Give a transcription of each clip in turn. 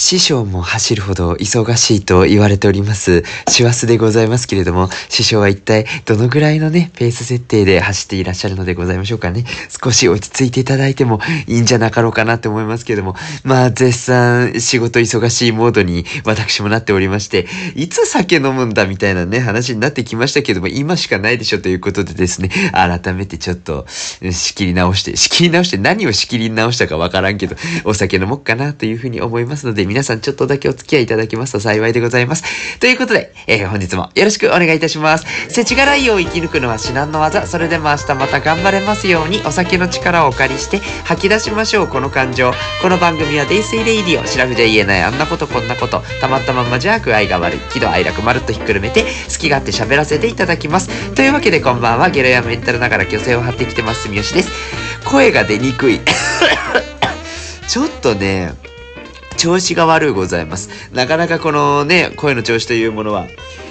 師匠も走るほど忙しいと言われております、師走でございますけれども、師匠は一体どのぐらいのね、ペース設定で走っていらっしゃるのでございましょうかね。少し落ち着いていただいてもいいんじゃなかろうかなって思いますけれども、まあ、絶賛仕事忙しいモードに私もなっておりまして、いつ酒飲むんだみたいなね、話になってきましたけども、今しかないでしょということでですね、改めてちょっと仕切り直して、仕切り直して何を仕切り直したかわからんけど、お酒飲もうかなというふうに思いますので、皆さんちょっとだけお付き合いいただけますと幸いでございます。ということで、えー本日もよろしくお願いいたします。世知辛いを生き抜くのは至難の技。それでも明日また頑張れますように、お酒の力をお借りして吐き出しましょう、この感情。この番組はデイスイレイディオ。シラフじゃ言えないあんなことこんなこと。たまったまんまじゃ具合が悪い。喜怒哀楽まるっとひっくるめて、好き勝手喋らせていただきます。というわけでこんばんは、ゲロやメンタルながら虚勢を張ってきてます、住吉です。声が出にくい。ちょっとね、調子が悪うございます。なかなかこのね、声の調子というものは、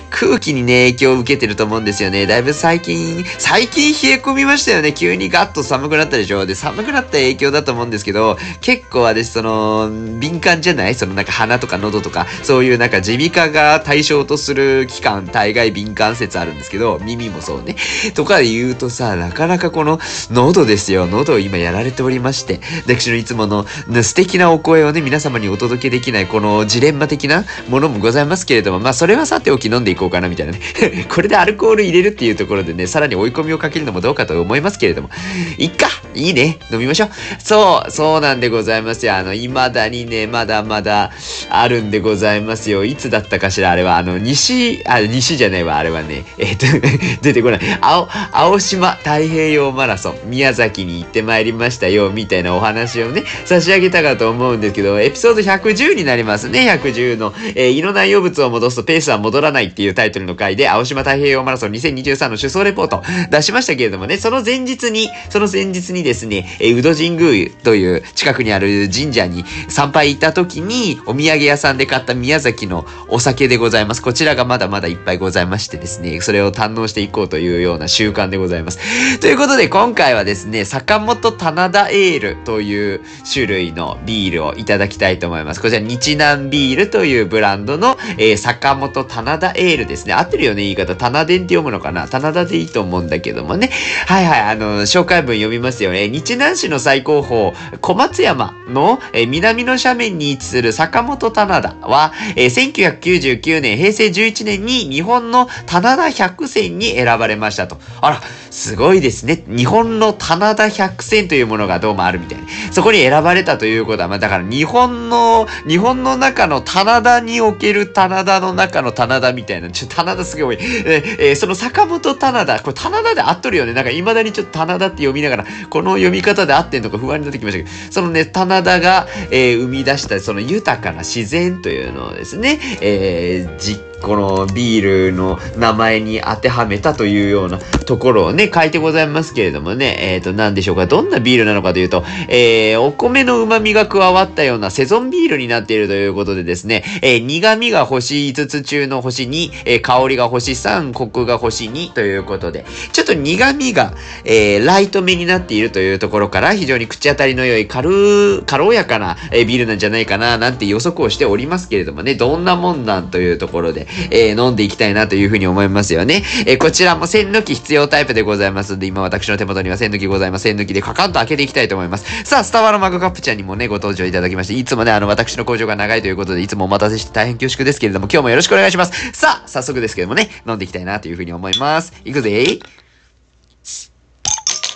空気にね、影響を受けてると思うんですよね。だいぶ最近、最近冷え込みましたよね。急にガッと寒くなったでしょ。で、寒くなった影響だと思うんですけど、結構私、その、敏感じゃない？そのなんか鼻とか喉とか、そういうなんか耳鼻科が対象とする期間、大概敏感説あるんですけど、耳もそうね。とかで言うとさ、なかなかこの喉ですよ。喉を今やられておりまして、私のいつものね素敵なお声をね、皆様にお届けできないこのジレンマ的なものもございますけれども、まあそれはさておき飲んでいこうかなみたいなね。これでアルコール入れるっていうところでね、さらに追い込みをかけるのもどうかと思いますけれども、いっかいいね飲みましょうそう、そうなんでございますよ。あの、未だにね、まだまだあるんでございますよ。いつだったかしらあれは、あの、西、あ、西じゃないわ、あれはね。えっ、と、出てこない。青、青島太平洋マラソン、宮崎に行ってまいりましたよ、みたいなお話をね、差し上げたかと思うんですけど、エピソード110になりますね、110の、えー胃の内容物を戻すとペースは戻らないっていうタイトルの回で、青島太平洋マラソン2023の首相レポート出しましたけれどもね、その前日に、その前日にですね、えー、宇戸神宮という近くにある神社に参拝行った時に、お土産屋さんで買った宮崎のお酒でございます。こちらがまだまだいっぱいございましてですね、それを堪能していこうというような習慣でございます。ということで、今回はですね、坂本棚田エールという種類のビールをいただきたいと思います。こちら、日南ビールというブランドの、えー坂本棚田エールですね。合ってるよね、言い方。棚田って読むのかな？棚田でいいと思うんだけどもね。はいはい、あの、紹介文読みますよね。日南市の最高峰、小松山の、南の斜面に位置する坂本棚田は、1999年、平成11年に日本の棚田100選に選ばれましたと。あら、すごいですね。日本の棚田100選というものがどうもあるみたいな。そこに選ばれたということは、まあだから日本の、日本の中の棚田における棚田の中の棚田みたいな。ちょ棚田すごい。えーえーその坂本棚田、これ棚田で合っとるよね。なんか未だにちょっと棚田って読みながら、この読み方で合ってんのか不安になってきましたけど、そのね、棚田が、えー生み出したその豊かな自然というのをですね、えーじこのビールの名前に当てはめたというようなところをね、書いてございますけれどもね、えっ、と、何でしょうか。どんなビールなのかというと、えーお米の旨味が加わったようなセゾンビールになっているということでですね、えー苦味が星5つ中の星2、えー香りが星3、コクが星2ということで、ちょっと苦味が、えーライト目になっているというところから、非常に口当たりの良い軽、軽やかな、えービールなんじゃないかな、なんて予測をしておりますけれどもね、どんなもんなんというところで、えー飲んでいきたいなというふうに思いますよね。えーこちらも栓抜き必要タイプでございますので、今私の手元には栓抜きございます。栓抜きでカカンと開けていきたいと思います。さあ、スタバのマグカップちゃんにもね、ご登場いただきまして、いつもね、あの、私の工場が長いということで、いつもお待たせして大変恐縮ですけれども、今日もよろしくお願いします。さあ、早速ですけどもね、飲んでいきたいなというふうに思います。いくぜ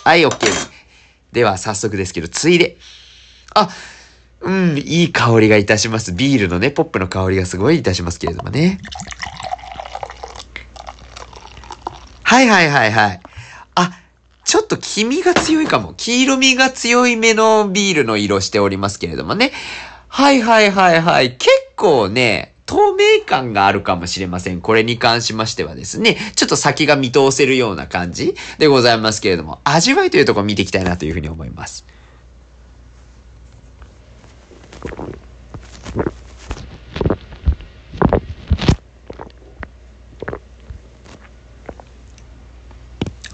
はい、OK。では、早速ですけど、ついで。あ、うん、いい香りがいたします。ビールのね、ポップの香りがすごいいたしますけれどもね。はいはいはいはい。あ、ちょっと黄身が強いかも。黄色みが強いめのビールの色しておりますけれどもね。はいはいはいはい。結構ね、透明感があるかもしれません。これに関しましてはですね、ちょっと先が見通せるような感じでございますけれども、味わいというところ見ていきたいなというふうに思います。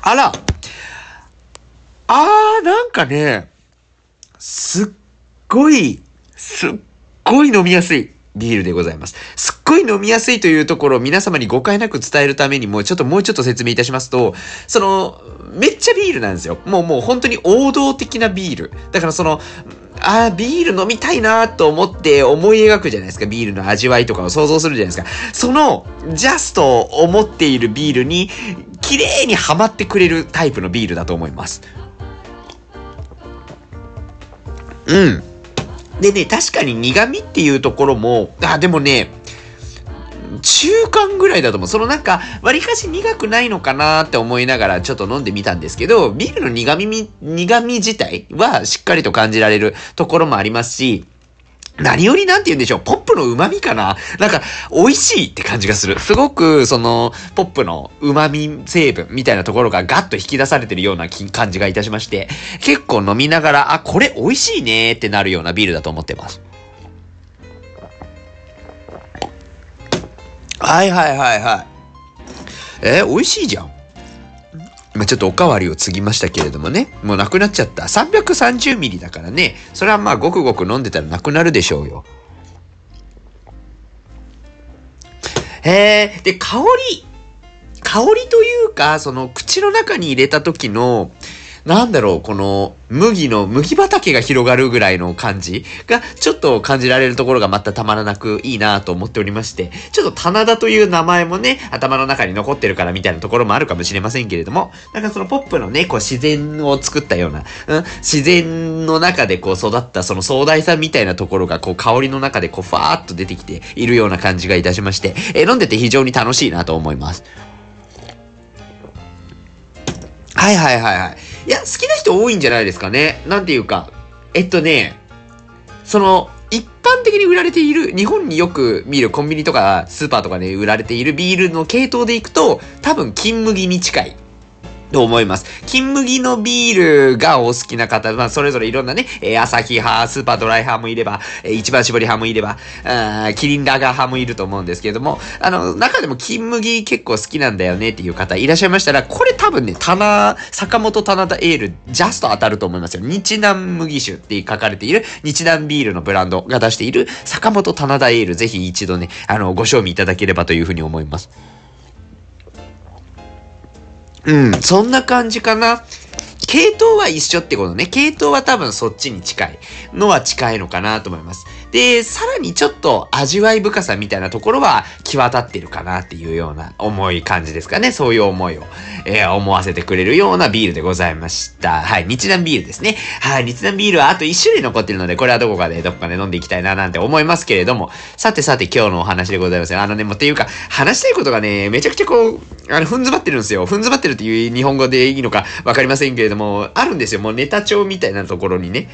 あらあー、なんかね、すっごい、すっごい飲みやすい。ビールでございます。すっごい飲みやすいというところを皆様に誤解なく伝えるためにも、ちょっともうちょっと説明いたしますと、その、めっちゃビールなんですよ。もうもう本当に王道的なビール。だからその、ああ、ビール飲みたいなと思って思い描くじゃないですか。ビールの味わいとかを想像するじゃないですか。その、ジャストを思っているビールに、綺麗にはまってくれるタイプのビールだと思います。うん。でね、確かに苦味っていうところも、あ、でもね、中間ぐらいだと思う。そのなんか、割かし苦くないのかなって思いながらちょっと飲んでみたんですけど、ビールの苦味、苦味自体はしっかりと感じられるところもありますし、何よりなんて言うんでしょう、ポップの旨味かななんか、美味しいって感じがする。すごく、その、ポップの旨味成分みたいなところがガッと引き出されてるような感じがいたしまして、結構飲みながら、あ、これ美味しいねってなるようなビールだと思ってます。はいはいはいはい。えー、美味しいじゃん。まあ、ちょっとおかわりを継ぎましたけれどもね。もうなくなっちゃった。330ミリだからね。それはまあごくごく飲んでたらなくなるでしょうよ。へえ、で、香り。香りというか、その口の中に入れた時の、なんだろう、この、麦の、麦畑が広がるぐらいの感じが、ちょっと感じられるところがまたたまらなくいいなと思っておりまして、ちょっと棚田という名前もね、頭の中に残ってるからみたいなところもあるかもしれませんけれども、なんかそのポップのね、こう自然を作ったような、うん、自然の中でこう育ったその壮大さみたいなところが、こう香りの中でこうファーっと出てきているような感じがいたしまして、えー、飲んでて非常に楽しいなと思います。はいはいはいはい。いや、好きな人多いんじゃないですかね。なんていうか。えっとね、その、一般的に売られている、日本によく見るコンビニとかスーパーとかで売られているビールの系統でいくと、多分金麦に近い。と思います。金麦のビールがお好きな方、まあ、それぞれいろんなね、えー、朝日派、スーパードライ派もいれば、えー、一番搾り派もいれば、あキリンラガー派もいると思うんですけれども、あの、中でも金麦結構好きなんだよねっていう方いらっしゃいましたら、これ多分ね、棚、坂本棚田エール、ジャスト当たると思いますよ。日南麦酒って書かれている、日南ビールのブランドが出している、坂本棚田エール、ぜひ一度ね、あの、ご賞味いただければというふうに思います。うん、そんな感じかな。系統は一緒ってことね。系統は多分そっちに近いのは近いのかなと思います。で、さらにちょっと味わい深さみたいなところは際立ってるかなっていうような重い感じですかね。そういう思いを、えー、思わせてくれるようなビールでございました。はい。日南ビールですね。はい。日南ビールはあと1種類残ってるので、これはどこかでどこかで飲んでいきたいななんて思いますけれども、さてさて今日のお話でございますあのね、もうっていうか、話したいことがね、めちゃくちゃこう、あの、ふん詰まってるんですよ。ふん詰まってるっていう日本語でいいのかわかりませんけれども、あるんですよ。もうネタ帳みたいなところにね。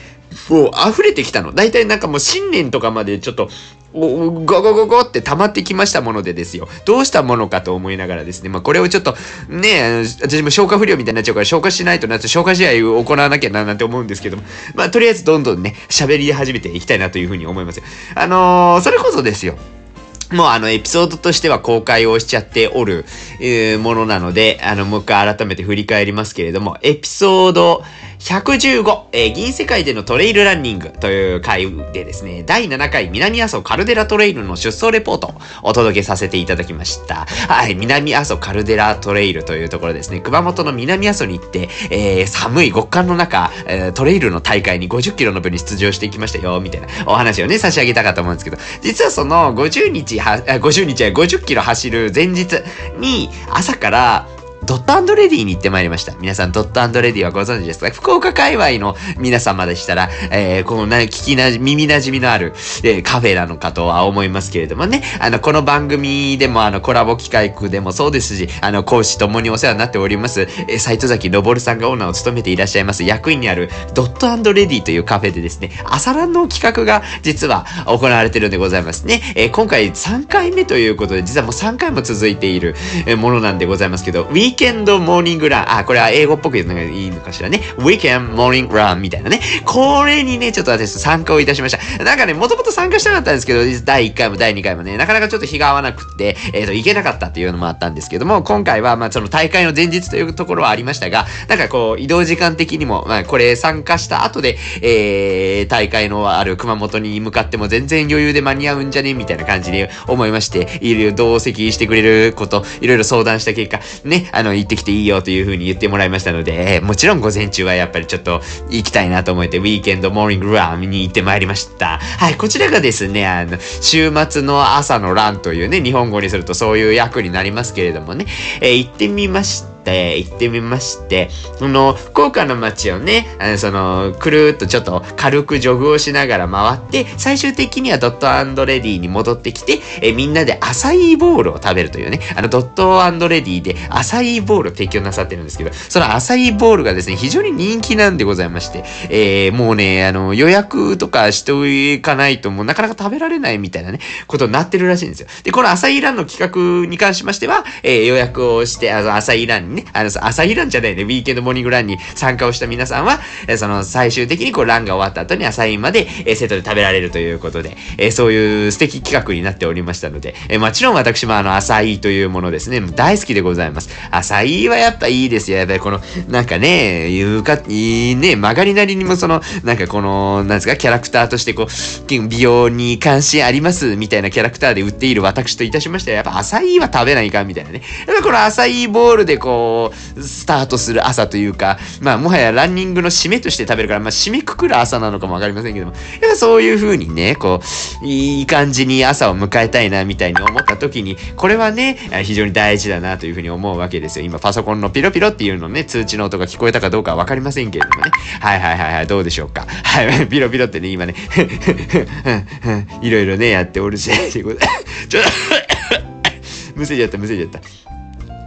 もう溢れてきたの。大体なんかもう新年とかまでちょっと、ゴゴゴゴって溜まってきましたものでですよ。どうしたものかと思いながらですね。まあこれをちょっと、ね、私も消化不良みたいになっちゃうから消化しないとなって消化試合を行わなきゃななんて思うんですけども。まあとりあえずどんどんね、喋り始めていきたいなというふうに思います。あのー、それこそですよ。もうあのエピソードとしては公開をしちゃっておる、え、ものなので、あの、もう一回改めて振り返りますけれども、エピソード115、えー、銀世界でのトレイルランニングという回でですね、第7回南阿蘇カルデラトレイルの出走レポートをお届けさせていただきました。はい、南阿蘇カルデラトレイルというところですね、熊本の南阿蘇に行って、えー、寒い極寒の中、えー、トレイルの大会に50キロの部に出場していきましたよ、みたいなお話をね、差し上げたかと思うんですけど、実はその50日は、50日は50キロ走る前日に朝からドットレディに行ってまいりました。皆さん、ドットレディはご存知ですか？福岡界隈の皆様でしたら、えー、このな、聞きなじ、耳馴染みのある、えー、カフェなのかとは思いますけれどもね、あの、この番組でも、あの、コラボ企画でもそうですし、あの、講師ともにお世話になっております、えー、斎藤崎昇さんがオーナーを務めていらっしゃいます、役員にある、ドットレディというカフェでですね、朝ランの企画が実は行われてるんでございますね。えー、今回3回目ということで、実はもう3回も続いているえものなんでございますけど、ウィーケンドモーニングラン。あ、これは英語っぽく言うのがいいのかしらね。ウィーケンモーニングランみたいなね。これにね、ちょっと私参加をいたしました。なんかね、もともと参加したかったんですけど、第1回も第2回もね、なかなかちょっと日が合わなくて、えっ、ー、と、行けなかったっていうのもあったんですけども、今回は、まあ、その大会の前日というところはありましたが、なんかこう、移動時間的にも、まあ、これ参加した後で、えー、大会のある熊本に向かっても全然余裕で間に合うんじゃね？みたいな感じに思いまして、いろいろ同席してくれること、いろいろ相談した結果、ね、あの、の行ってきていいよという風に言ってもらいましたので、えー、もちろん午前中はやっぱりちょっと行きたいなと思って、ウィーケンドモーニングランに行ってまいりました。はい、こちらがですね、あの、週末の朝のランというね、日本語にするとそういう役になりますけれどもね、えー、行ってみました。って行ってみまして、その、福岡の街をね、あのその、くるーっとちょっと軽くジョグをしながら回って、最終的にはドットレディに戻ってきて、えみんなでアサイーボールを食べるというね、あの、ドットレディでアサイーボールを提供なさってるんですけど、そのアサイーボールがですね、非常に人気なんでございまして、えー、もうね、あの、予約とかしておかないともうなかなか食べられないみたいなね、ことになってるらしいんですよ。で、このアサイーランの企画に関しましては、えー、予約をして、あの、アサイーランにね、あの、朝日ランじゃないね、ウィーケンドモーニングランに参加をした皆さんは、えその最終的にこうランが終わった後に朝日まで、えセットで食べられるということで、えそういう素敵企画になっておりましたので、えもちろん私もあの、朝日というものですね、大好きでございます。朝日はやっぱいいですよ。やっぱりこの、なんかね、いうか、いいね、曲がりなりにもその、なんかこの、なんですか、キャラクターとしてこう、美容に関心ありますみたいなキャラクターで売っている私といたしましては、やっぱ朝日は食べないかみたいなね。やっぱこの朝日ボールでこう、スタートする朝というか、まあ、もはやランニングの締めとして食べるから、まあ、締めくくる朝なのかもわかりませんけども、やそういう風にね、こう、いい感じに朝を迎えたいな、みたいに思った時に、これはね、非常に大事だなという風に思うわけですよ。今、パソコンのピロピロっていうのね、通知の音が聞こえたかどうかはわかりませんけれどもね。はいはいはいはい、どうでしょうか。はい、ピロピロってね、今ね、いろいろね、やっておるし、ちょっと むせちゃった、むせちゃった。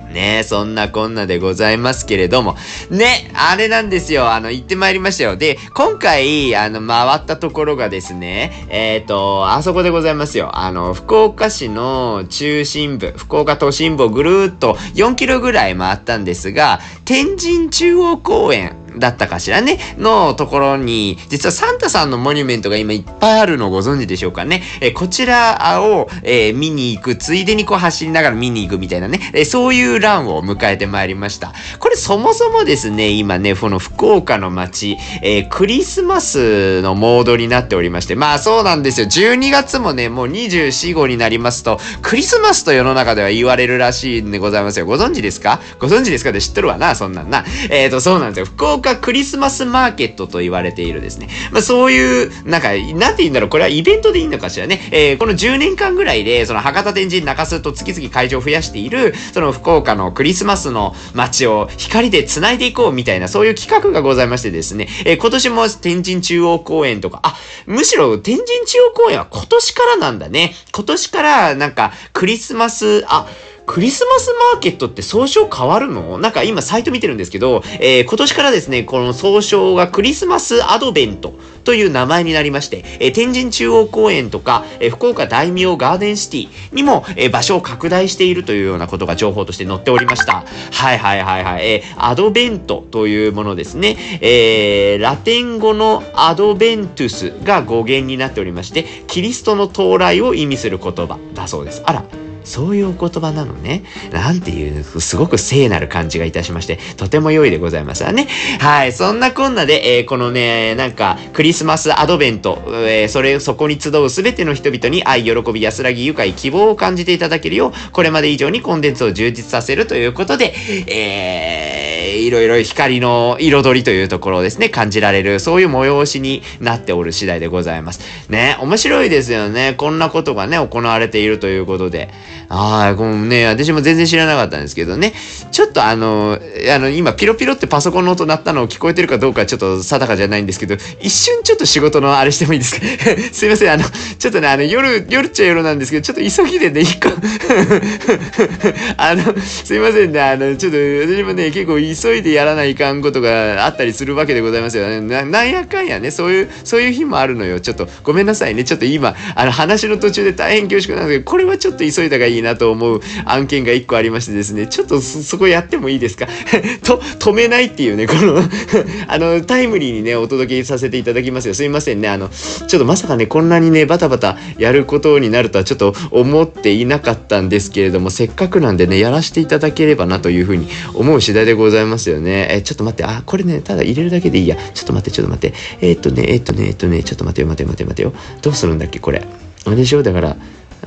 ねそんなこんなでございますけれども、ね、あれなんですよ、あの、行ってまいりましたよ。で、今回、あの、回ったところがですね、えっ、ー、と、あそこでございますよ。あの、福岡市の中心部、福岡都心部をぐるーっと4キロぐらい回ったんですが、天神中央公園、だったかしらね、のところに、実はサンタさんのモニュメントが今いっぱいあるのをご存知でしょうかね。えこちらを、えー、見に行く、ついでにこう走りながら見に行くみたいなね、えそういうランを迎えてまいりました。これそもそもですね、今ね、この福岡の街、え、クリスマスのモードになっておりまして、まあそうなんですよ。12月もね、もう24、5になりますと、クリスマスと世の中では言われるらしいんでございますよ。ご存知ですか？ご存知ですか？で知っとるわな、そんなんな。えっ、と、そうなんですよ。福岡岡クリスマスマーケットと言われているですね。まあそういう、なんか、なんて言うんだろう、これはイベントでいいのかしらね。えー、この10年間ぐらいで、その博多天神中洲と月々会場を増やしている、その福岡のクリスマスの街を光で繋いでいこうみたいな、そういう企画がございましてですね。えー、今年も天神中央公園とか、あ、むしろ天神中央公園は今年からなんだね。今年から、なんか、クリスマス、あ、クリスマスマーケットって総称変わるの？なんか今サイト見てるんですけど、えー、今年からですね、この総称がクリスマスアドベントという名前になりまして、えー、天神中央公園とか、えー、福岡大名ガーデンシティにも、えー、場所を拡大しているというようなことが情報として載っておりました。はいはいはいはい。えー、アドベントというものですね。えー、ラテン語のアドベントゥスが語源になっておりまして、キリストの到来を意味する言葉だそうです。あら。そういうお言葉なのね。なんていう、すごく聖なる感じがいたしまして、とても良いでございますわね。はい。そんなこんなで、えー、このね、なんか、クリスマスアドベント、えー、それ、そこに集うすべての人々に愛、喜び、安らぎ、愉快、希望を感じていただけるよう、これまで以上にコンテンツを充実させるということで、えー、いろいろ光の彩りというところをですね、感じられる、そういう催しになっておる次第でございます。ね、面白いですよね。こんなことがね、行われているということで。ああ、このね、私も全然知らなかったんですけどね。ちょっとあの、あの、今、ピロピロってパソコンの音鳴ったのを聞こえてるかどうかちょっと定かじゃないんですけど、一瞬ちょっと仕事のあれしてもいいですか？すいません、あの、ちょっとね、あの、夜、夜っちゃ夜なんですけど、ちょっと急ぎでね、一個 あの、すいませんね、あの、ちょっと私もね、結構急急いでやらないかんことがあったりするわけでございますよね。なんやかんやね、そういう、そういう日もあるのよ。ちょっとごめんなさいね。ちょっと今、あの話の途中で大変恐縮なんですけど、これはちょっと急いだがいいなと思う案件が1個ありましてですね、ちょっとそこやってもいいですか？と、止めないっていうね、この あの、タイムリーにね、お届けさせていただきますよ。すいませんね。あの、ちょっとまさかね、こんなにね、バタバタやることになるとはちょっと思っていなかったんですけれども、せっかくなんでね、やらせていただければなというふうに思う次第でございますざいますよね。え、ちょっと待って、あ、これね、ただ入れるだけでいいや。ちょっと待って、ちょっと待って。えー、っとね、えー、っとね、えー、っとね、ちょっと待てよ、待てよ、待てよ、待てよ。どうするんだっけ、これ。あれでしょ？だから、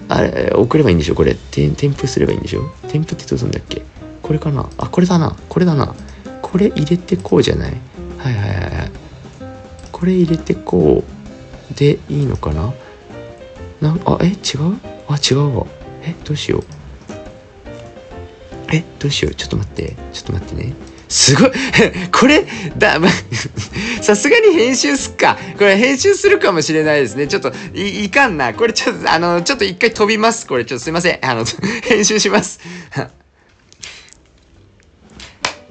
あれ、送ればいいんでしょ？これ。添付すればいいんでしょ？添付ってどうするんだっけ？これかな？あ、これだな。これだな。これ入れてこうじゃない？はいはいはいはい。これ入れてこうでいいのかな？なあ、え違う？あ、違うわ。えどうしよう？えどうしよう？ちょっと待って。ちょっと待ってね。すごい これ、だ、さすがに編集すっか。これ編集するかもしれないですね。ちょっと、い、いかんな。これちょっと、あの、ちょっと一回飛びます。これちょっとすいません。あの、編集します。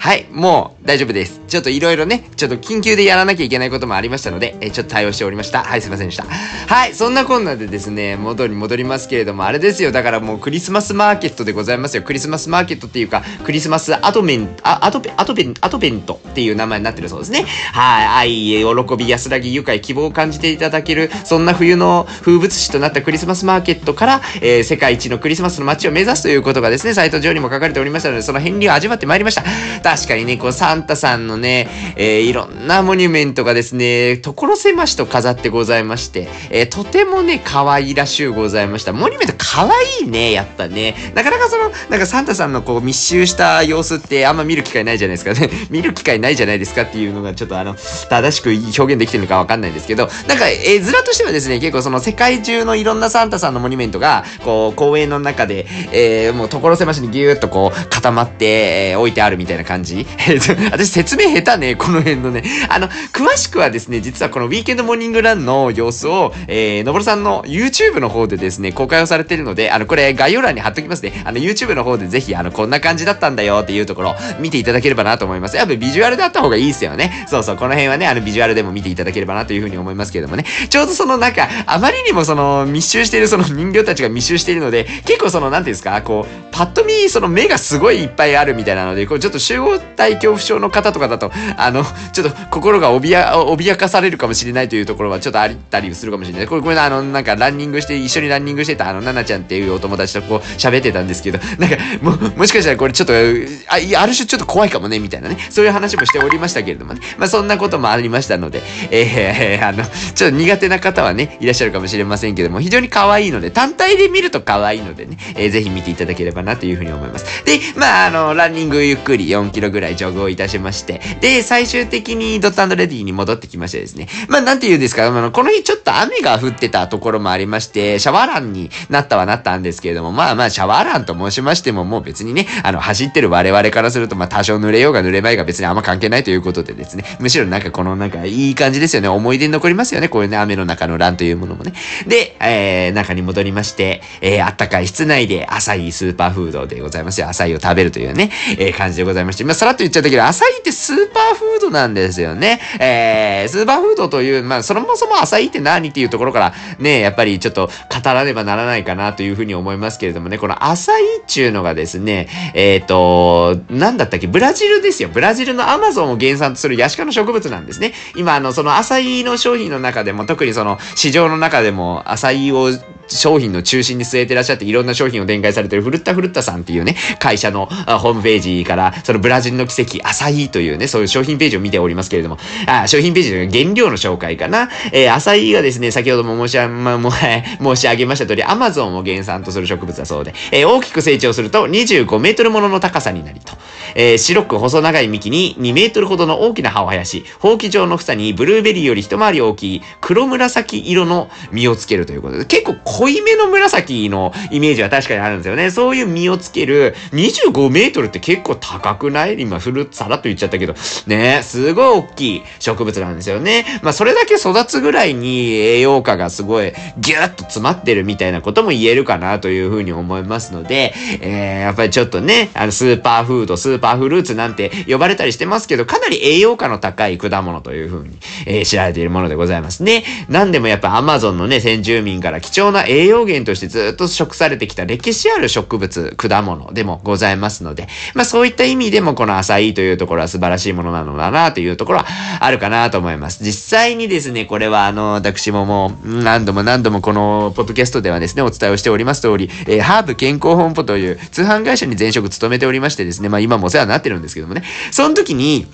はい、もう大丈夫です。ちょっといろいろね、ちょっと緊急でやらなきゃいけないこともありましたので、えちょっと対応しておりました。はい、すいませんでした。はい、そんなこんなでですね、元に戻りますけれども、あれですよ、だからもうクリスマスマーケットでございますよ。クリスマスマーケットっていうか、クリスマスアドメン、あ、アドベ、アドベン、アドベントっていう名前になってるそうですね。はい、愛、喜び、安らぎ、愉快、希望を感じていただける、そんな冬の風物詩となったクリスマスマーケットから、えー、世界一のクリスマスの街を目指すということがですね、サイト上にも書かれておりましたので、その片鱗を味わってまいりました。確かにね、こう、サンタさんのね、えー、いろんなモニュメントがですね、所狭しと飾ってございまして、えー、とてもね、可愛らしゅうございました。モニュメント可愛いね、やっぱね。なかなかその、なんかサンタさんのこう密集した様子ってあんま見る機会ないじゃないですかね。見る機会ないじゃないですかっていうのがちょっとあの、正しく表現できてるのかわかんないんですけど、なんか絵面としてはですね、結構その世界中のいろんなサンタさんのモニュメントが、こう、公園の中で、えー、もう所狭しにぎゅーっとこう、固まって、えー、置いてあるみたいな感じ。感じ？私説明下手ね、この辺のね。あの、詳しくはですね、実はこのウィーケンドモーニングランの様子を、えー、のぼるさんの YouTube の方でですね、公開をされているので、あの、これ概要欄に貼っときますね。あの、YouTube の方でぜひ、あの、こんな感じだったんだよっていうところ、見ていただければなと思います。やっぱビジュアルであった方がいいですよね。そうそう、この辺はね、あの、ビジュアルでも見ていただければなというふうに思いますけれどもね。ちょうどそのなんか、あまりにもその、密集しているその人形たちが密集しているので、結構その、なんていうんですか、こう、パッと見、その目がすごいいっぱいあるみたいなので、こう、ちょっと集合体恐怖症の方とかだと、あの、ちょっと心が脅脅かされるかもしれないというところはちょっとあったりするかもしれない。これ、これあの、なんかランニングして、一緒にランニングしてたあの、ナナちゃんっていうお友達とこう喋ってたんですけど、なんか、も、もしかしたらこれちょっと、あ、ある種ちょっと怖いかもね、みたいなね。そういう話もしておりましたけれどもね。まあそんなこともありましたので、えー、あの、ちょっと苦手な方はね、いらっしゃるかもしれませんけども、非常に可愛いので、単体で見ると可愛いのでね、えー、ぜひ見ていただければなというふうに思います。で、まああの、ランニングゆっくり4キロぐらいジョグをいたしまして、で、最終的にドットレディに戻ってきましてですね。まあなんて言うんですか、あの、この日ちょっと雨が降ってたところもありまして、シャワーランになったはなったんですけれども、まあまあシャワーランと申しましても、もう別にね、あの、走ってる我々からすると、まあ多少濡れようが濡れまいが別にあんま関係ないということでですね、むしろなんかこのなんかいい感じですよね。思い出に残りますよね。こういうね、雨の中のランというものもね。で、えー、中に戻りまして、えー、あったかい室内でアサイスーパーフードでございますよ。アサイを食べるというね、えー、感じでございまして、まあさらっと言っちゃったけど、アサイってスーパーフードなんですよね。えー、スーパーフードという、まあ、そもそもアサイって何っていうところから、ね、やっぱりちょっと語らねばならないかなというふうに思いますけれどもね、このアサイっていうのがですね、えっ、ー、と、なんだったっけ、ブラジルですよ。ブラジルのアマゾンを原産とするヤシ科の植物なんですね。今、あの、そのアサイの商品の中でも、特にその市場の中でも、アサイを商品の中心に据えてらっしゃっていろんな商品を展開されてるフルッタフルッタさんっていうね、会社のホームページから、そのブラジルの奇跡、アサイというね、そういう商品ページを見ておりますけれども、あ商品ページの原料の紹介かな。えー、アサイがですね、先ほども申し,、ま、申し上げました通り、アマゾンを原産とする植物だそうで、えー、大きく成長すると25メートルものの高さになりと、えー、白く細長い幹に2メートルほどの大きな葉を生やし、ほうき状の房にブルーベリーより一回り大きい黒紫色の実をつけるということで、結構濃いめの紫のイメージは確かにあるんですよね。そういう実をつける25メートルって結構高くない？今、フルーツさらっと言っちゃったけど、ね、すごい大きい植物なんですよね。まあ、それだけ育つぐらいに栄養価がすごいギュッと詰まってるみたいなことも言えるかなというふうに思いますので、えー、やっぱりちょっとね、あの、スーパーフード、スーパーフルーツなんて呼ばれたりしてますけど、かなり栄養価の高い果物というふうに、えー、知られているものでございますね。なんでもやっぱアマゾンのね、先住民から貴重な栄養源としてずっと食されてきた歴史ある植物、果物でもございますので、まあそういった意味でもこの浅いというところは素晴らしいものなのだなというところはあるかなと思います。実際にですね、これはあの、私ももう何度も何度もこのポッドキャストではですね、お伝えをしております通り、えー、ハーブ健康本舗という通販会社に前職勤めておりましてですね、まあ今もお世話になってるんですけどもね、その時に、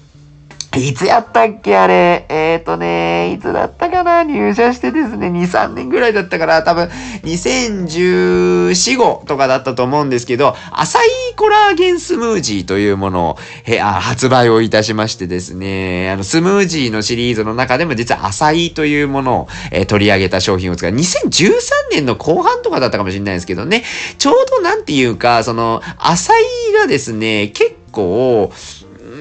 いつやったっけあれ？えっ、ー、とね、いつだったかな？入社してですね、2、3年ぐらいだったから、多分、2014、5とかだったと思うんですけど、アサイコラーゲンスムージーというものを、えあ発売をいたしましてですね、あの、スムージーのシリーズの中でも実はアサイというものを、え、取り上げた商品を使う。2013年の後半とかだったかもしれないですけどね、ちょうどなんていうか、その、アサイがですね、結構、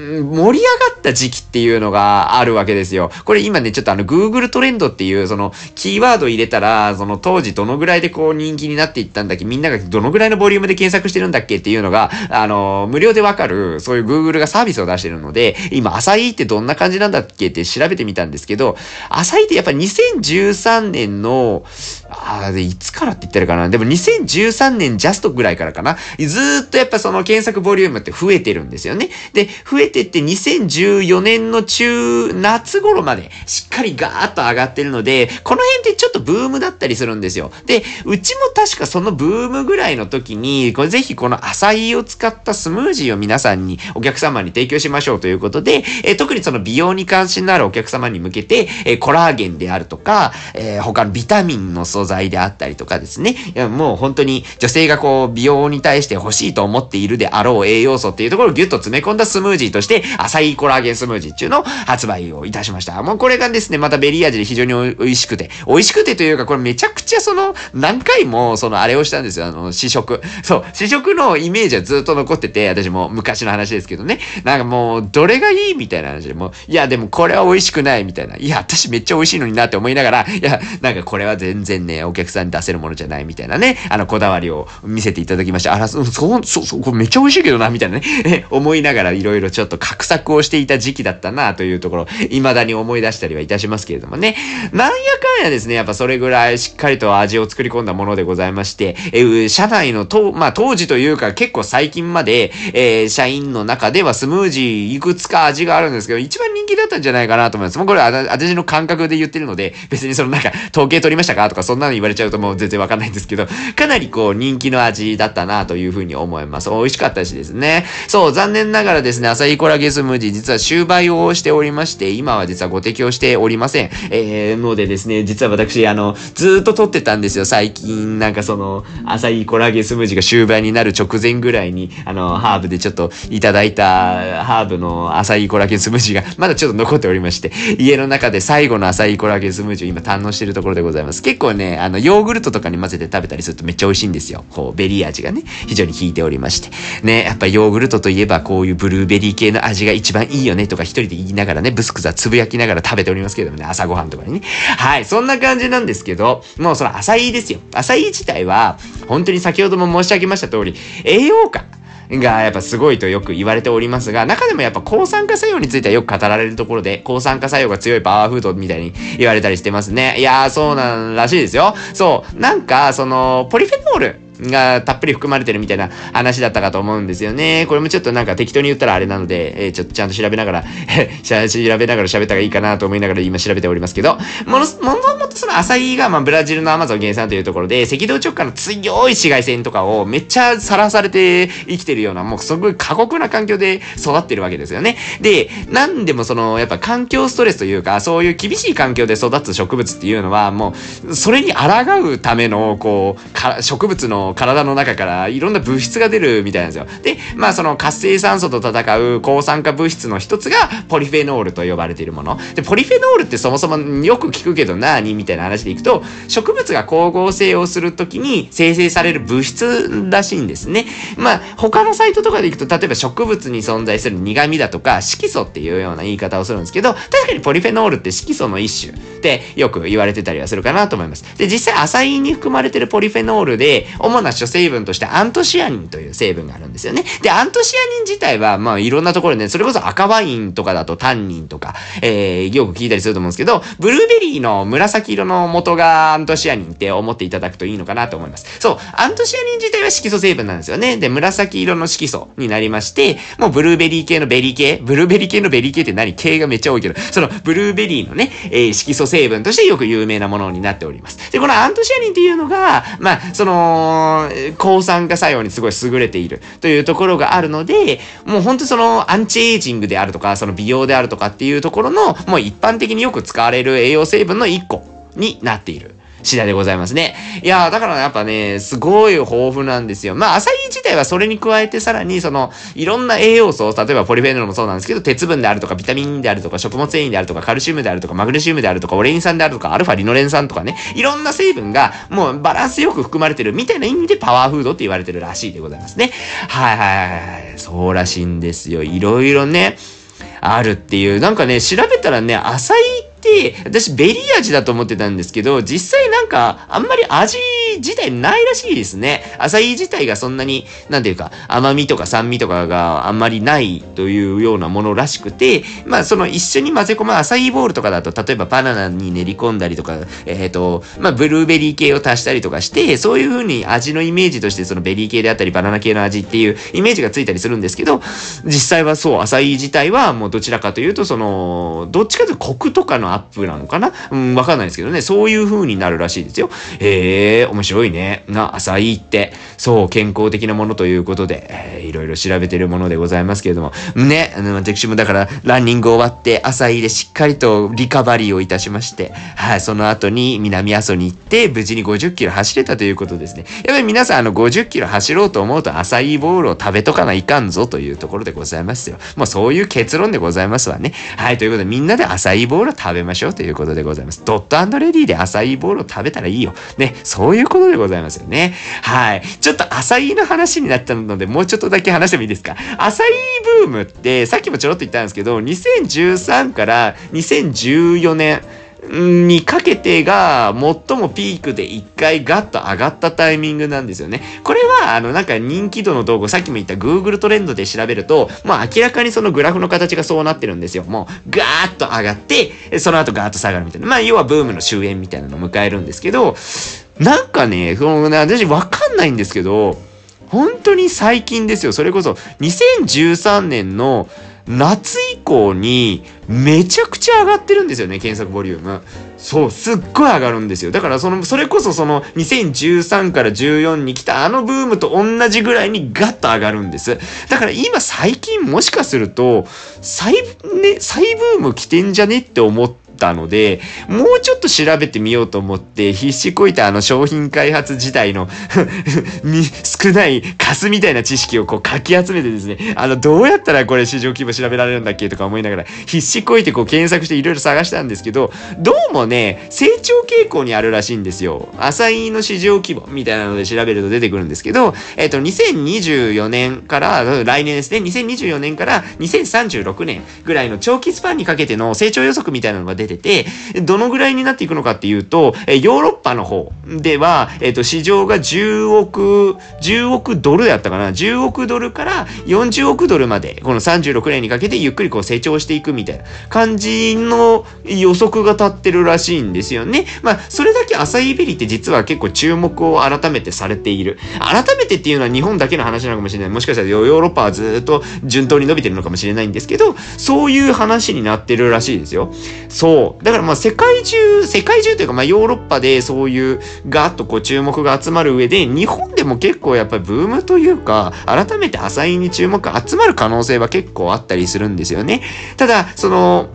盛り上がった時期っていうのがあるわけですよ。これ今ね、ちょっとあの Google トレンドっていうそのキーワード入れたら、その当時どのぐらいでこう人気になっていったんだっけ、みんながどのぐらいのボリュームで検索してるんだっけっていうのが、あの、無料でわかる、そういう Google がサービスを出してるので、今、アサイってどんな感じなんだっけって調べてみたんですけど、アサイってやっぱ2013年の、ああ、いつからって言ってるかな。でも2013年ジャストぐらいからかな。ずーっとやっぱその検索ボリュームって増えてるんですよね。で、増えてって2014年の中、夏頃までしっかりガーッと上がってるので、この辺ってちょっとブームだったりするんですよ。で、うちも確かそのブームぐらいの時に、これぜひこのアサイを使ったスムージーを皆さんに、お客様に提供しましょうということで、えー、特にその美容に関心のあるお客様に向けて、えー、コラーゲンであるとか、えー、他のビタミンの素材であったりとかですね。もう本当に女性がこう美容に対して欲しいと思っているであろう栄養素っていうところをギュッと詰め込んだスムージーとして、アサイコラーゲンスムージーっていうのを発売をいたしました。もうこれがですね、またベリー味で非常に美味しくて、美味しくてというかこれめちゃくちゃその何回もそのあれをしたんですよ。あの試食。そう、試食のイメージはずっと残ってて、私も昔の話ですけどね。なんかもうどれがいいみたいな話でもいやでもこれは美味しくないみたいな。いや、私めっちゃ美味しいのになって思いながら、いや、なんかこれは全然ね、お客さんに出せるものじゃないみたいなね、あの、こだわりを見せていただきました。あら、そう、そう、そ、これめっちゃ美味しいけどな、みたいなね、思いながらいろいろちょっと画策をしていた時期だったな、というところ、未だに思い出したりはいたしますけれどもね。なんやかんやですね、やっぱそれぐらいしっかりと味を作り込んだものでございまして、えー、社内のと、まあ、当時というか結構最近まで、えー、社員の中ではスムージーいくつか味があるんですけど、一番人気だったんじゃないかなと思います。もうこれ私の感覚で言ってるので、別にそのなんか、統計取りましたか？とかそんなの言われちゃうともう全然わかんないんですけど、かなりこう人気の味だったなというふうに思います。美味しかったしですね。そう、残念ながらですね、アサイコラゲスムージー実は終売をしておりまして、今は実はご提供しておりません。えー、のでですね、実は私、あの、ずっと撮ってたんですよ。最近、なんかその、アサイコラゲスムージーが終売になる直前ぐらいに、あの、ハーブでちょっといただいたハーブのアサイコラーゲンスムージーがまだちょっと残っておりまして、家の中で最後のアサイコラーゲンスムージーを今堪能しているところでございます。結構ね、あの、ヨーグルトとかに混ぜて食べたりするとめっちゃ美味しいんですよ。こう、ベリー味がね、非常に効いておりまして。ね、やっぱヨーグルトといえばこういうブルーベリー系の味が一番いいよねとか一人で言いながらね、ブスクザつぶやきながら食べておりますけどもね、朝ごはんとかにね。はい、そんな感じなんですけど、もうそのアサイですよ。アサイ自体は、本当に先ほども申し上げました通り、栄養価。がやっぱすごいとよく言われておりますが、中でもやっぱ抗酸化作用についてはよく語られるところで、抗酸化作用が強いパワーフードみたいに言われたりしてますね。いやー、そうなんらしいですよ。そう。なんか、その、ポリフェノール。がたっぷり含まれてるみたいな話だったかと思うんですよね。これもちょっとなんか適当に言ったらあれなので、えー、ちょっとちゃんと調べながら 調べながら喋った方がいいかなと思いながら今調べておりますけど、もの、もともとそのアサイがまあブラジルのアマゾン原産というところで、赤道直下の強い紫外線とかをめっちゃさらされて生きてるような、もうすごい過酷な環境で育ってるわけですよね。で、なんでもその、やっぱ環境ストレスというか、そういう厳しい環境で育つ植物っていうのは、もう、それに抗うための、こう、か植物の体の中からいろんな物質が出るみたいなんですよ。で、まあその活性酸素と戦う抗酸化物質の一つがポリフェノールと呼ばれているもの。で、ポリフェノールってそもそもよく聞くけど何みたいな話でいくと、植物が光合成をするときに生成される物質らしいんですね。まあ他のサイトとかでいくと、例えば植物に存在する苦味だとか色素っていうような言い方をするんですけど、確かにポリフェノールって色素の一種ってよく言われてたりはするかなと思います。で、実際アサインに含まれてるポリフェノールで、主な主成分としてアントシアニンという成分があるんですよね。で、アントシアニン自体は、まあいろんなところでね、それこそ赤ワインとかだとタンニンとか、えー、よく聞いたりすると思うんですけど、ブルーベリーの紫色の元がアントシアニンって思っていただくといいのかなと思います。そう、アントシアニン自体は色素成分なんですよね。で、紫色の色素になりまして、もうブルーベリー系のベリー系、ブルーベリー系のベリー系って何？系がめっちゃ多いけど、そのブルーベリーのね、えー、色素成分としてよく有名なものになっております。で、このアントシアニンっていうのが、まあ、その、抗酸化作用にすごい優れているというところがあるので、もう本当そのアンチエイジングであるとか、その美容であるとかっていうところの、もう一般的によく使われる栄養成分の1個になっている。次第でございますね。いやだからやっぱね、すごい豊富なんですよ。まあ、アサイ自体はそれに加えてさらに、その、いろんな栄養素を、例えばポリフェノールもそうなんですけど、鉄分であるとか、ビタミンであるとか、食物繊維であるとか、カルシウムであるとか、マグネシウムであるとか、オレイン酸であるとか、アルファリノレン酸とかね、いろんな成分が、もうバランスよく含まれてるみたいな意味でパワーフードって言われてるらしいでございますね。はいはいはいはい。そうらしいんですよ。いろいろね、あるっていう。なんかね、調べたらね、アサイ、私ベリー味だと思ってたんですけど、実際なんかあんまり味自体ないらしいですね。アサイ自体がそんなに、なんていうか、甘みとか酸味とかがあんまりないというようなものらしくて、まあその一緒に混ぜ込むアサイボールとかだと、例えばバナナに練り込んだりとか、えっ、ー、と、まあブルーベリー系を足したりとかして、そういう風に味のイメージとしてそのベリー系であったりバナナ系の味っていうイメージがついたりするんですけど、実際はそう、アサイ自体はもうどちらかというと、その、どっちかというとコクとかのアップなのかな？うん、わかんないですけどね。そういう風になるらしいですよ。へえ、面白いね。な、浅いって、そう、健康的なものということで、えー、いろいろ調べてるものでございますけれども。ね、あの、私もだから、ランニング終わって、浅いでしっかりとリカバリーをいたしまして、はい、その後に南阿蘇に行って、無事に50キロ走れたということですね。やっぱり皆さん、あの、50キロ走ろうと思うと、浅いボールを食べとかないかんぞというところでございますよ。もうそういう結論でございますわね。はい、ということで、みんなで浅いボールを食べまましょうということでございます。ドットレディで浅いボールを食べたらいいよ。ね、そういうことでございますよね。はい。ちょっと浅いの話になったので、もうちょっとだけ話してもいいですか？浅いブームって、さっきもちょろっと言ったんですけど、2013から2014年、にかけてが最もピークで一回ガッと上がったタイミングなんですよね。これは、あの、なんか人気度の動画、さっきも言った Google トレンドで調べると、もう明らかにそのグラフの形がそうなってるんですよ。もうガーッと上がって、その後ガーッと下がるみたいな。まあ、要はブームの終焉みたいなのを迎えるんですけど、なんかね、そのね、私わかんないんですけど、本当に最近ですよ。それこそ2013年の夏以降にめちゃくちゃ上がってるんですよね、検索ボリューム。そう、すっごい上がるんですよ。だからその、それこそその2013から14に来たあのブームと同じぐらいにガッと上がるんです。だから今最近もしかすると、再、ね、再ブーム来てんじゃねって思って、ったので、もうちょっと調べてみようと思って、必死こいたあの商品開発自体の 少ないカスみたいな知識をこうかき集めてですね、あの、どうやったらこれ市場規模調べられるんだっけとか思いながら、必死こいてこう検索していろいろ探したんですけど、どうもね、成長傾向にあるらしいんですよ。アサイの市場規模みたいなので調べると出てくるんですけど、えっ、と、2024年から、来年ですね、2024年から2036年ぐらいの長期スパンにかけての成長予測みたいなのが出てて、どのぐらいになっていくのかっていうと、えヨーロッパの方では、えっ、と、市場が10億、10億ドルだったかな ?10 億ドルから40億ドルまで、この36年にかけてゆっくりこう成長していくみたいな感じの予測が立ってるらしいんですよね。まあ、それだけアサイベリって実は結構注目を改めてされている。改めてっていうのは日本だけの話なのかもしれない。もしかしたらヨーロッパはずっと順当に伸びてるのかもしれないんですけど、そういう話になってるらしいですよ。そう。だからまあ世界中、世界中というかまあヨーロッパでそういうガーッとこう注目が集まる上で、日本でも結構やっぱりブームというか、改めてアサインに注目が集まる可能性は結構あったりするんですよね。ただ、その、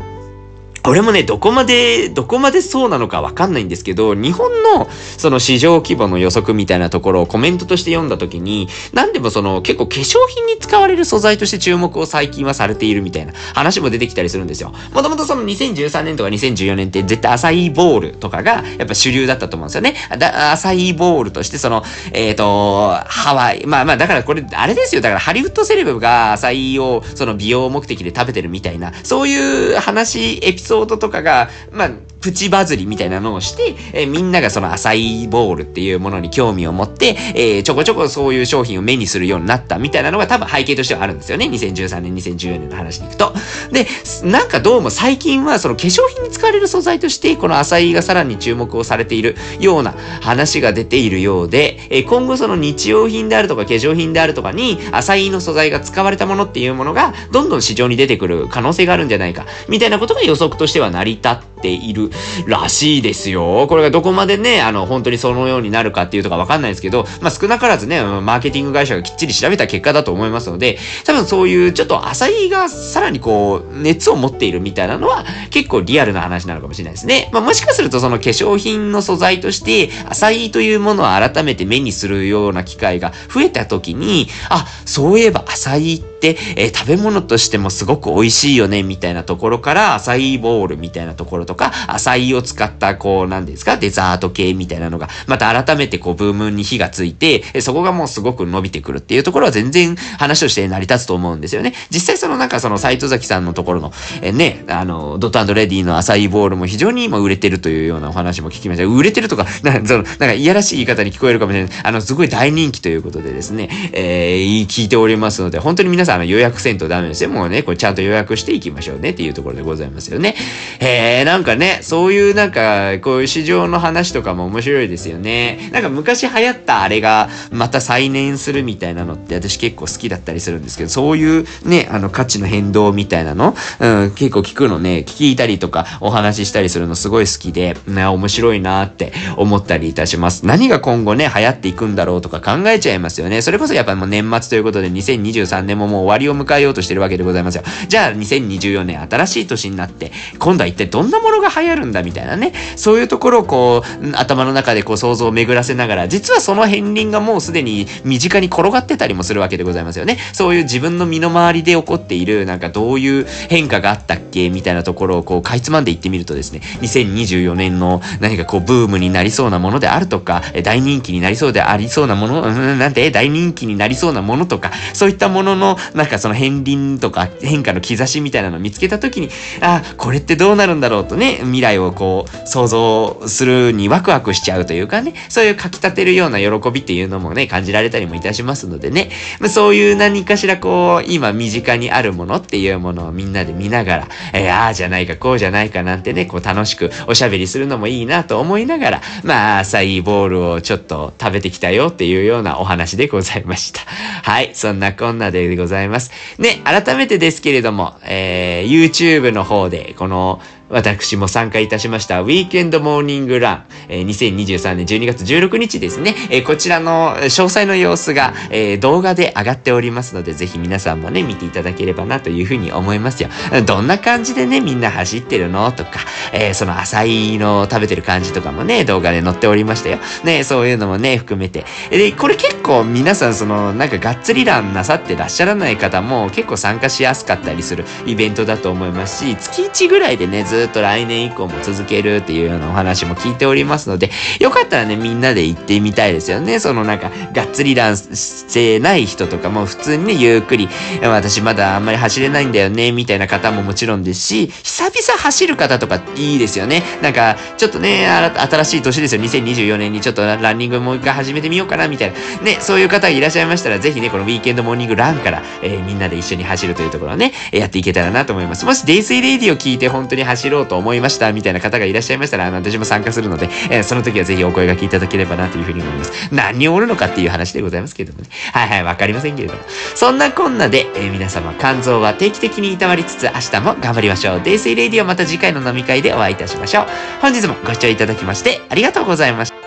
俺もね、どこまで、どこまでそうなのかわかんないんですけど、日本のその市場規模の予測みたいなところをコメントとして読んだ時に、何でもその結構化粧品に使われる素材として注目を最近はされているみたいな話も出てきたりするんですよ。もともとその2013年とか2014年って絶対アサイーボールとかがやっぱ主流だったと思うんですよね。だアサイーボールとしてその、えっ、ー、と、ハワイ、まあまあだからこれ、あれですよ。だからハリウッドセレブがアサイーをその美容目的で食べてるみたいな、そういう話、エピソードとかが、まあ、プチバズりみたいなのをして、えー、みんながその浅いボールっていうものに興味を持って、えー、ちょこちょこそういう商品を目にするようになったみたいなのが多分背景としてはあるんですよね。2013年、2014年の話に行くと。で、なんかどうも最近はその化粧品に使われる素材として、この浅いがさらに注目をされているような話が出ているようで、えー、今後その日用品であるとか化粧品であるとかに浅いの素材が使われたものっていうものがどんどん市場に出てくる可能性があるんじゃないか、みたいなことが予測としては成り立っているらしいですよ。これがどこまでね、あの、本当にそのようになるかっていうとかわかんないですけど、まあ、少なからずね、マーケティング会社がきっちり調べた結果だと思いますので、多分そういうちょっと浅いがさらにこう、熱を持っているみたいなのは結構リアルな話なのかもしれないですね。まあ、もしかするとその化粧品の素材として、浅いというものを改めて目にするような機会が増えた時に、あ、そういえば浅いって、えー、食べ物としてもすごく美味しいよね、みたいなところから、浅いボールみたいなところとか、浅いを使った、こう、なんですか、デザート系みたいなのが、また改めてこう、ブームに火がついて、そこがもうすごく伸びてくるっていうところは全然話として成り立つと思うんですよね。実際そのなんかその斎藤崎さんのところの、えね、あの、ドットレディの浅いボールも非常に今売れてるというようなお話も聞きました。売れてるとか、なそのなんかいやらしい言い方に聞こえるかもしれない。あの、すごい大人気ということでですね、えー、聞いておりますので、本当に皆さんあの予約せんとダメですよ。もうね、これちゃんと予約していきましょうねっていうところでございますよね。え、なんかね、そういうなんか、こういう市場の話とかも面白いですよね。なんか昔流行ったあれがまた再燃するみたいなのって私結構好きだったりするんですけど、そういうね、あの価値の変動みたいなの、うん、結構聞くのね、聞いたりとかお話ししたりするのすごい好きで、ね、面白いなって思ったりいたします。何が今後ね、流行っていくんだろうとか考えちゃいますよね。それこそやっぱもう年末ということで2023年ももう終わりを迎えようとしてるわけでございますよ。じゃあ2024年新しい年になって、今度は一体どんなものが流行るんだみたいなね、そういうところをこう、頭の中でこう想像を巡らせながら、実はその片鱗がもうすでに身近に転がってたりもするわけでございますよね。そういう自分の身の回りで起こっている、なんかどういう変化があったっけみたいなところをこう、かいつまんでいってみるとですね、2024年の何かこう、ブームになりそうなものであるとか、大人気になりそうでありそうなもの、なんて大人気になりそうなものとか、そういったものの、なんかその片鱗とか変化の兆しみたいなのを見つけたときに、あ、これってどうなるんだろうとね、未来をこう、想像するにワクワクしちゃうというかね、そういう書き立てるような喜びっていうのもね、感じられたりもいたしますのでね、まあ、そういう何かしらこう、今身近にあるものっていうものをみんなで見ながら、えー、ああじゃないか、こうじゃないかなんてね、こう楽しくおしゃべりするのもいいなと思いながら、まあ、浅いボールをちょっと食べてきたよっていうようなお話でございました。はい、そんなこんなでございます。ます。ね、改めてですけれども、えー、YouTube の方で、この、私も参加いたしました、ウィークエンドモーニングラン、えー、2023年12月16日ですね、えー、こちらの詳細の様子が、えー、動画で上がっておりますので、ぜひ皆さんもね、見ていただければなというふうに思いますよ。どんな感じでね、みんな走ってるのとか、えー、その浅いの食べてる感じとかもね、動画で載っておりましたよ。ね、そういうのもね、含めて。で、これ結構皆さんその、なんかがっつりランなさってらっしゃらない方も結構参加しやすかったりするイベントだと思いますし、月1ぐらいでね、ずっと来年以降も続けるっていうようなお話も聞いておりますので、よかったらね、みんなで行ってみたいですよね。そのなんか、がっつりランしてない人とかも普通にね、ゆっくり、私まだあんまり走れないんだよね、みたいな方ももちろんですし、久々走る方とかいいですよね。なんか、ちょっとね、新しい年ですよ。2024年にちょっとランニングもう一回始めてみようかな、みたいな。ね、そういう方がいらっしゃいましたら、ぜひね、このウィーケンドモーニングランから、えー、みんなで一緒に走るというところをね、やっていけたらなと思います。もし、デイスイレイディを聞いて本当に走るろうと思いました、みたいな方がいらっしゃいましたら、あの、私も参加するので、えー、その時はぜひお声掛けいただければなというふうに思います。何人おるのかっていう話でございますけれどもね。はいはい、わかりませんけれども。そんなこんなで、えー、皆様、肝臓は定期的にいたわりつつ、明日も頑張りましょう。デイスイレディオまた次回の飲み会でお会いいたしましょう。本日もご視聴いただきまして、ありがとうございました。